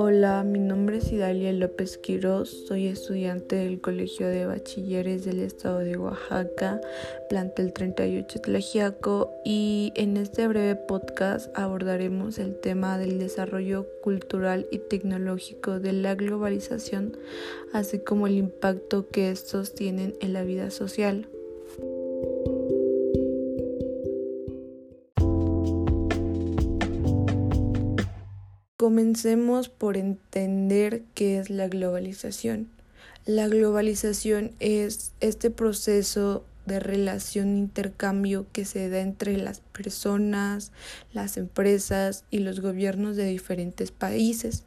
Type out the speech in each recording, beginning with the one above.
Hola, mi nombre es Idalia López Quiroz, soy estudiante del Colegio de Bachilleres del Estado de Oaxaca, plantel 38 Tlajiaco, y en este breve podcast abordaremos el tema del desarrollo cultural y tecnológico de la globalización, así como el impacto que estos tienen en la vida social. Comencemos por entender qué es la globalización. La globalización es este proceso de relación intercambio que se da entre las personas, las empresas y los gobiernos de diferentes países.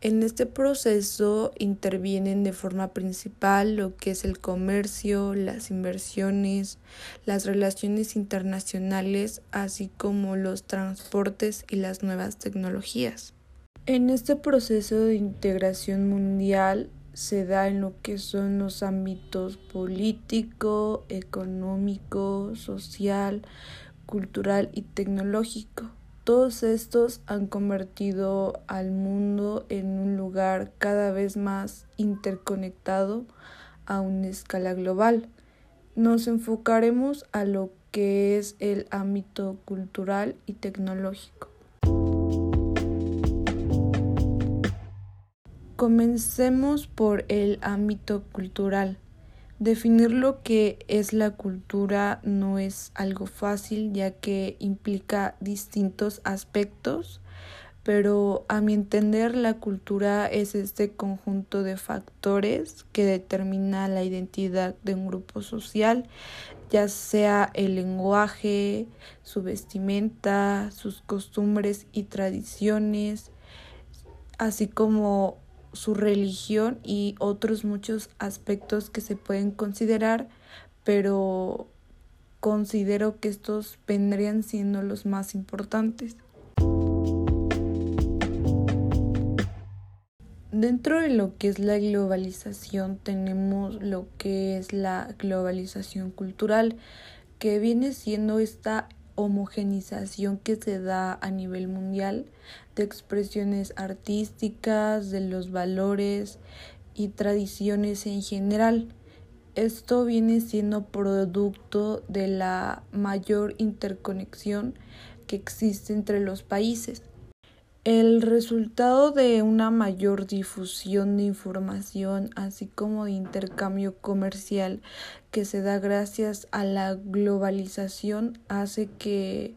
En este proceso intervienen de forma principal lo que es el comercio, las inversiones, las relaciones internacionales, así como los transportes y las nuevas tecnologías. En este proceso de integración mundial se da en lo que son los ámbitos político, económico, social, cultural y tecnológico. Todos estos han convertido al mundo en un lugar cada vez más interconectado a una escala global. Nos enfocaremos a lo que es el ámbito cultural y tecnológico. Comencemos por el ámbito cultural. Definir lo que es la cultura no es algo fácil ya que implica distintos aspectos, pero a mi entender la cultura es este conjunto de factores que determina la identidad de un grupo social, ya sea el lenguaje, su vestimenta, sus costumbres y tradiciones, así como su religión y otros muchos aspectos que se pueden considerar, pero considero que estos vendrían siendo los más importantes. Dentro de lo que es la globalización tenemos lo que es la globalización cultural, que viene siendo esta homogenización que se da a nivel mundial de expresiones artísticas, de los valores y tradiciones en general. Esto viene siendo producto de la mayor interconexión que existe entre los países. El resultado de una mayor difusión de información, así como de intercambio comercial que se da gracias a la globalización, hace que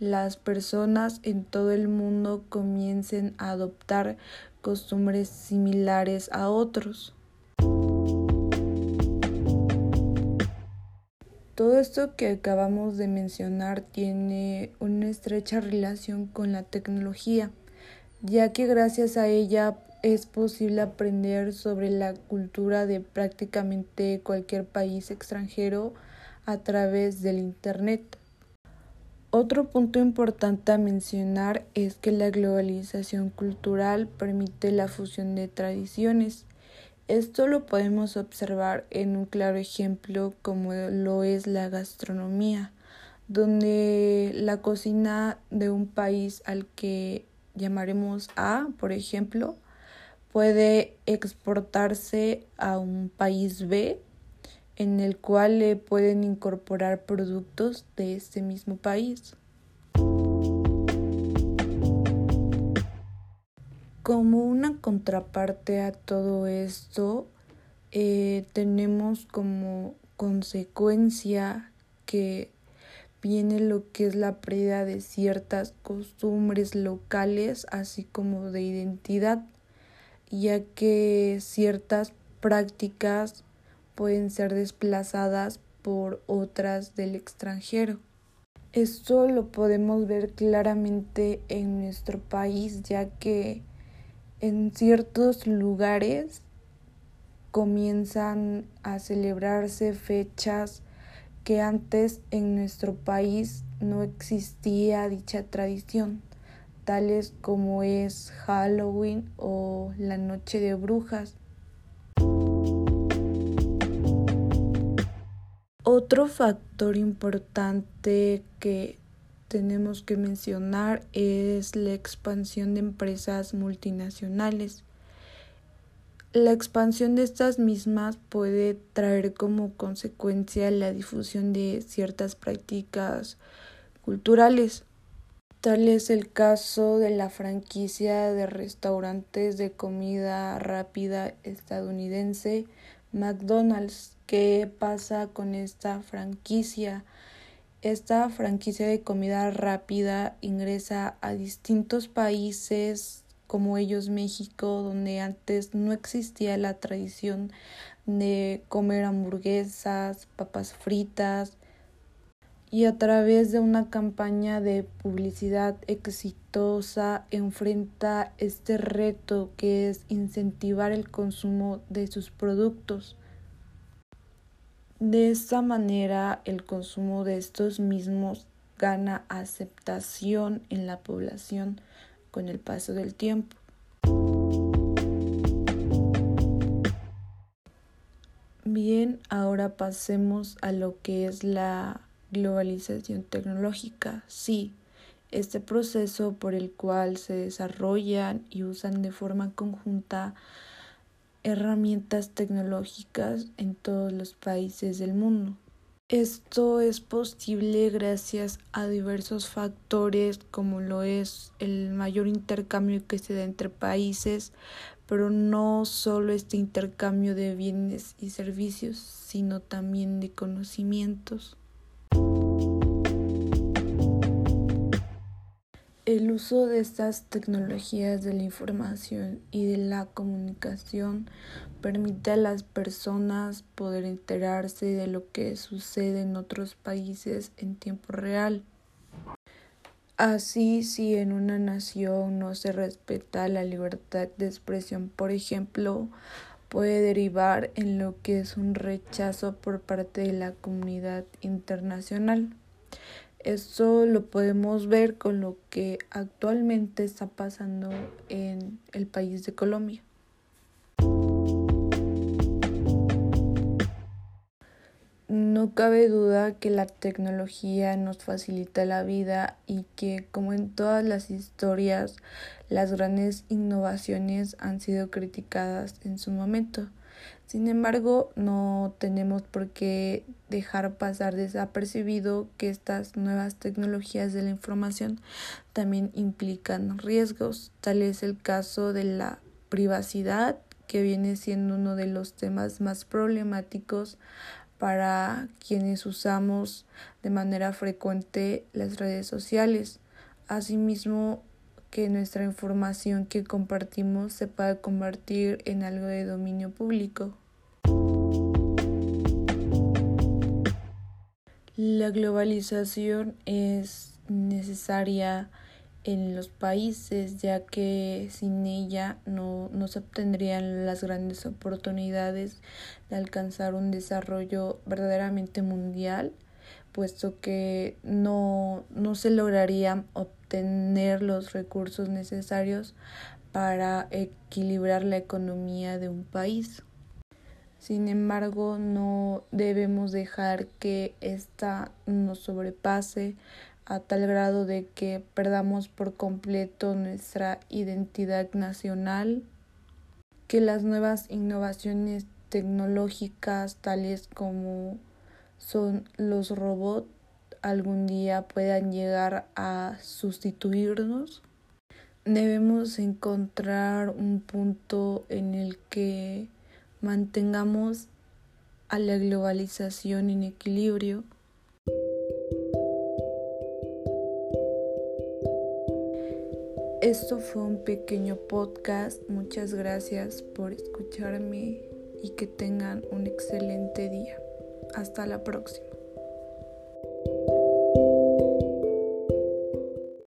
las personas en todo el mundo comiencen a adoptar costumbres similares a otros. Todo esto que acabamos de mencionar tiene una estrecha relación con la tecnología ya que gracias a ella es posible aprender sobre la cultura de prácticamente cualquier país extranjero a través del Internet. Otro punto importante a mencionar es que la globalización cultural permite la fusión de tradiciones. Esto lo podemos observar en un claro ejemplo como lo es la gastronomía, donde la cocina de un país al que llamaremos A, por ejemplo, puede exportarse a un país B en el cual le pueden incorporar productos de este mismo país. Como una contraparte a todo esto, eh, tenemos como consecuencia que viene lo que es la pérdida de ciertas costumbres locales, así como de identidad, ya que ciertas prácticas pueden ser desplazadas por otras del extranjero. Esto lo podemos ver claramente en nuestro país, ya que en ciertos lugares comienzan a celebrarse fechas que antes en nuestro país no existía dicha tradición, tales como es Halloween o la Noche de Brujas. Otro factor importante que tenemos que mencionar es la expansión de empresas multinacionales. La expansión de estas mismas puede traer como consecuencia la difusión de ciertas prácticas culturales. Tal es el caso de la franquicia de restaurantes de comida rápida estadounidense McDonald's. ¿Qué pasa con esta franquicia? Esta franquicia de comida rápida ingresa a distintos países como ellos México, donde antes no existía la tradición de comer hamburguesas, papas fritas, y a través de una campaña de publicidad exitosa enfrenta este reto que es incentivar el consumo de sus productos. De esta manera el consumo de estos mismos gana aceptación en la población con el paso del tiempo. Bien, ahora pasemos a lo que es la globalización tecnológica. Sí, este proceso por el cual se desarrollan y usan de forma conjunta herramientas tecnológicas en todos los países del mundo. Esto es posible gracias a diversos factores como lo es el mayor intercambio que se da entre países, pero no solo este intercambio de bienes y servicios, sino también de conocimientos. El uso de estas tecnologías de la información y de la comunicación permite a las personas poder enterarse de lo que sucede en otros países en tiempo real. Así, si en una nación no se respeta la libertad de expresión, por ejemplo, puede derivar en lo que es un rechazo por parte de la comunidad internacional. Esto lo podemos ver con lo que actualmente está pasando en el país de Colombia. No cabe duda que la tecnología nos facilita la vida y que, como en todas las historias, las grandes innovaciones han sido criticadas en su momento. Sin embargo, no tenemos por qué dejar pasar desapercibido que estas nuevas tecnologías de la información también implican riesgos. Tal es el caso de la privacidad, que viene siendo uno de los temas más problemáticos para quienes usamos de manera frecuente las redes sociales. Asimismo, que nuestra información que compartimos se pueda convertir en algo de dominio público. La globalización es necesaria en los países ya que sin ella no, no se obtendrían las grandes oportunidades de alcanzar un desarrollo verdaderamente mundial puesto que no, no se lograría obtener los recursos necesarios para equilibrar la economía de un país. Sin embargo, no debemos dejar que ésta nos sobrepase a tal grado de que perdamos por completo nuestra identidad nacional, que las nuevas innovaciones tecnológicas tales como son los robots algún día puedan llegar a sustituirnos. Debemos encontrar un punto en el que mantengamos a la globalización en equilibrio. Esto fue un pequeño podcast. Muchas gracias por escucharme y que tengan un excelente día. Hasta la próxima.